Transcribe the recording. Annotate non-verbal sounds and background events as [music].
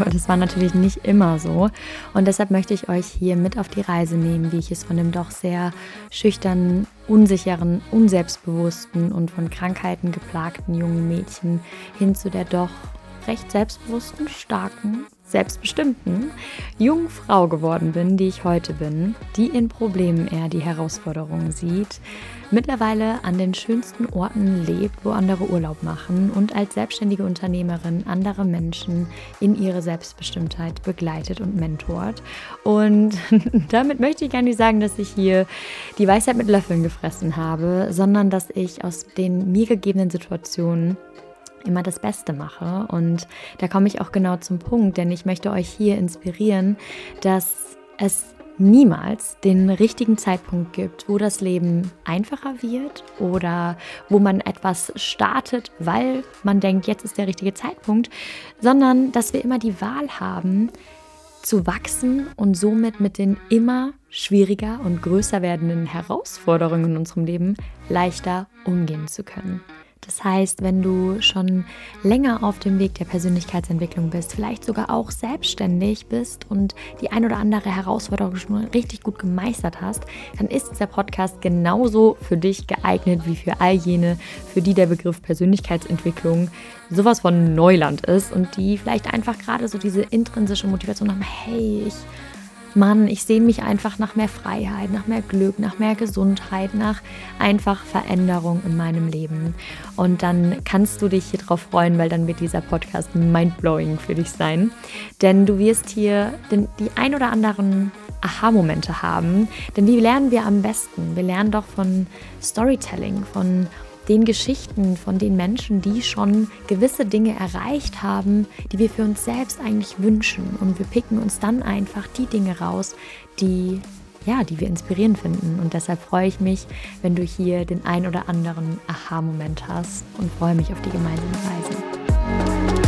Aber das war natürlich nicht immer so. Und deshalb möchte ich euch hier mit auf die Reise nehmen, wie ich es von dem doch sehr schüchternen, unsicheren, unselbstbewussten und von Krankheiten geplagten jungen Mädchen hin zu der doch recht selbstbewussten, starken, selbstbestimmten jungen Frau geworden bin, die ich heute bin, die in Problemen eher die Herausforderungen sieht, mittlerweile an den schönsten Orten lebt, wo andere Urlaub machen und als selbstständige Unternehmerin andere Menschen in ihre Selbstbestimmtheit begleitet und mentort. Und [laughs] damit möchte ich gar nicht sagen, dass ich hier die Weisheit mit Löffeln gefressen habe, sondern dass ich aus den mir gegebenen Situationen immer das Beste mache. Und da komme ich auch genau zum Punkt, denn ich möchte euch hier inspirieren, dass es niemals den richtigen Zeitpunkt gibt, wo das Leben einfacher wird oder wo man etwas startet, weil man denkt, jetzt ist der richtige Zeitpunkt, sondern dass wir immer die Wahl haben, zu wachsen und somit mit den immer schwieriger und größer werdenden Herausforderungen in unserem Leben leichter umgehen zu können. Das heißt, wenn du schon länger auf dem Weg der Persönlichkeitsentwicklung bist, vielleicht sogar auch selbstständig bist und die ein oder andere Herausforderung schon richtig gut gemeistert hast, dann ist dieser Podcast genauso für dich geeignet wie für all jene, für die der Begriff Persönlichkeitsentwicklung sowas von Neuland ist und die vielleicht einfach gerade so diese intrinsische Motivation haben, hey, ich Mann, ich sehne mich einfach nach mehr Freiheit, nach mehr Glück, nach mehr Gesundheit, nach einfach Veränderung in meinem Leben. Und dann kannst du dich hier drauf freuen, weil dann wird dieser Podcast mindblowing für dich sein. Denn du wirst hier den, die ein oder anderen Aha-Momente haben. Denn wie lernen wir am besten? Wir lernen doch von Storytelling, von den Geschichten von den Menschen, die schon gewisse Dinge erreicht haben, die wir für uns selbst eigentlich wünschen. Und wir picken uns dann einfach die Dinge raus, die ja, die wir inspirierend finden. Und deshalb freue ich mich, wenn du hier den ein oder anderen Aha-Moment hast und freue mich auf die gemeinsame Reise.